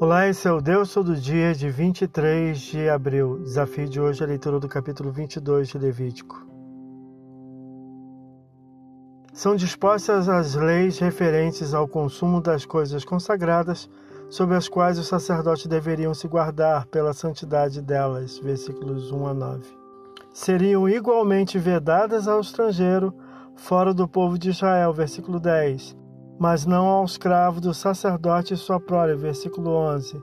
Olá, esse é o Deus Todo Dia de 23 de abril. Desafio de hoje é a leitura do capítulo 22 de Levítico. São dispostas as leis referentes ao consumo das coisas consagradas, sobre as quais os sacerdotes deveriam se guardar pela santidade delas. Versículos 1 a 9. Seriam igualmente vedadas ao estrangeiro, fora do povo de Israel. Versículo 10 mas não ao escravo do sacerdote e sua prole. Versículo 11.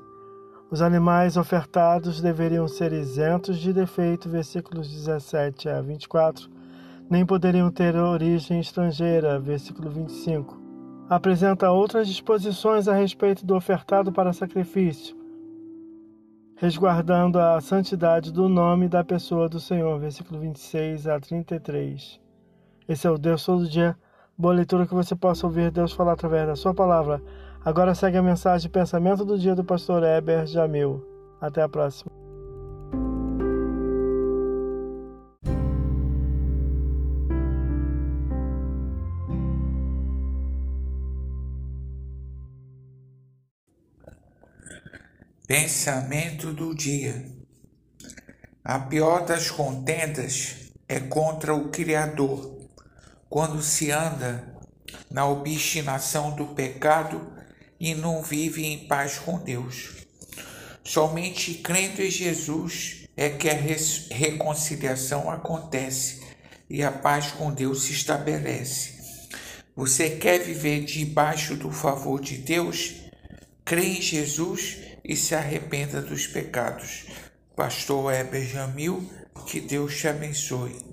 Os animais ofertados deveriam ser isentos de defeito. Versículos 17 a 24. Nem poderiam ter origem estrangeira. Versículo 25. Apresenta outras disposições a respeito do ofertado para sacrifício, resguardando a santidade do nome da pessoa do Senhor. Versículo 26 a 33. Esse é o Deus todo dia Boa leitura que você possa ouvir Deus falar através da sua palavra. Agora segue a mensagem de pensamento do dia do pastor Heber Jamil. Até a próxima. Pensamento do dia. A pior das contendas é contra o Criador quando se anda na obstinação do pecado e não vive em paz com Deus. Somente crendo em Jesus é que a reconciliação acontece e a paz com Deus se estabelece. Você quer viver debaixo do favor de Deus? Crê em Jesus e se arrependa dos pecados. Pastor Heber Jamil, que Deus te abençoe.